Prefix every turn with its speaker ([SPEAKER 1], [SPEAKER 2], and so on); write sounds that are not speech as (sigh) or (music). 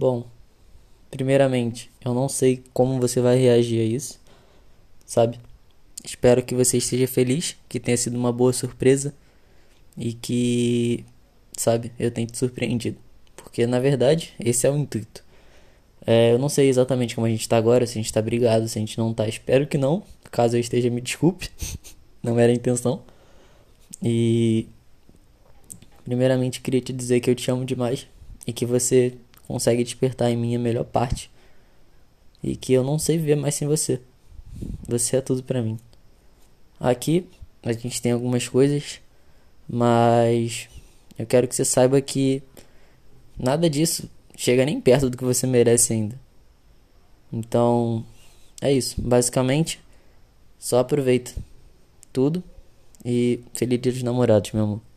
[SPEAKER 1] Bom, primeiramente, eu não sei como você vai reagir a isso, sabe? Espero que você esteja feliz, que tenha sido uma boa surpresa e que, sabe, eu tenha te surpreendido. Porque na verdade, esse é o intuito. É, eu não sei exatamente como a gente tá agora, se a gente tá brigado, se a gente não tá. Espero que não. Caso eu esteja, me desculpe. (laughs) não era a intenção. E. Primeiramente, queria te dizer que eu te amo demais e que você consegue despertar em mim a melhor parte. E que eu não sei viver mais sem você. Você é tudo para mim. Aqui a gente tem algumas coisas, mas eu quero que você saiba que nada disso chega nem perto do que você merece ainda. Então, é isso. Basicamente, só aproveita tudo e feliz dia dos namorados, meu amor.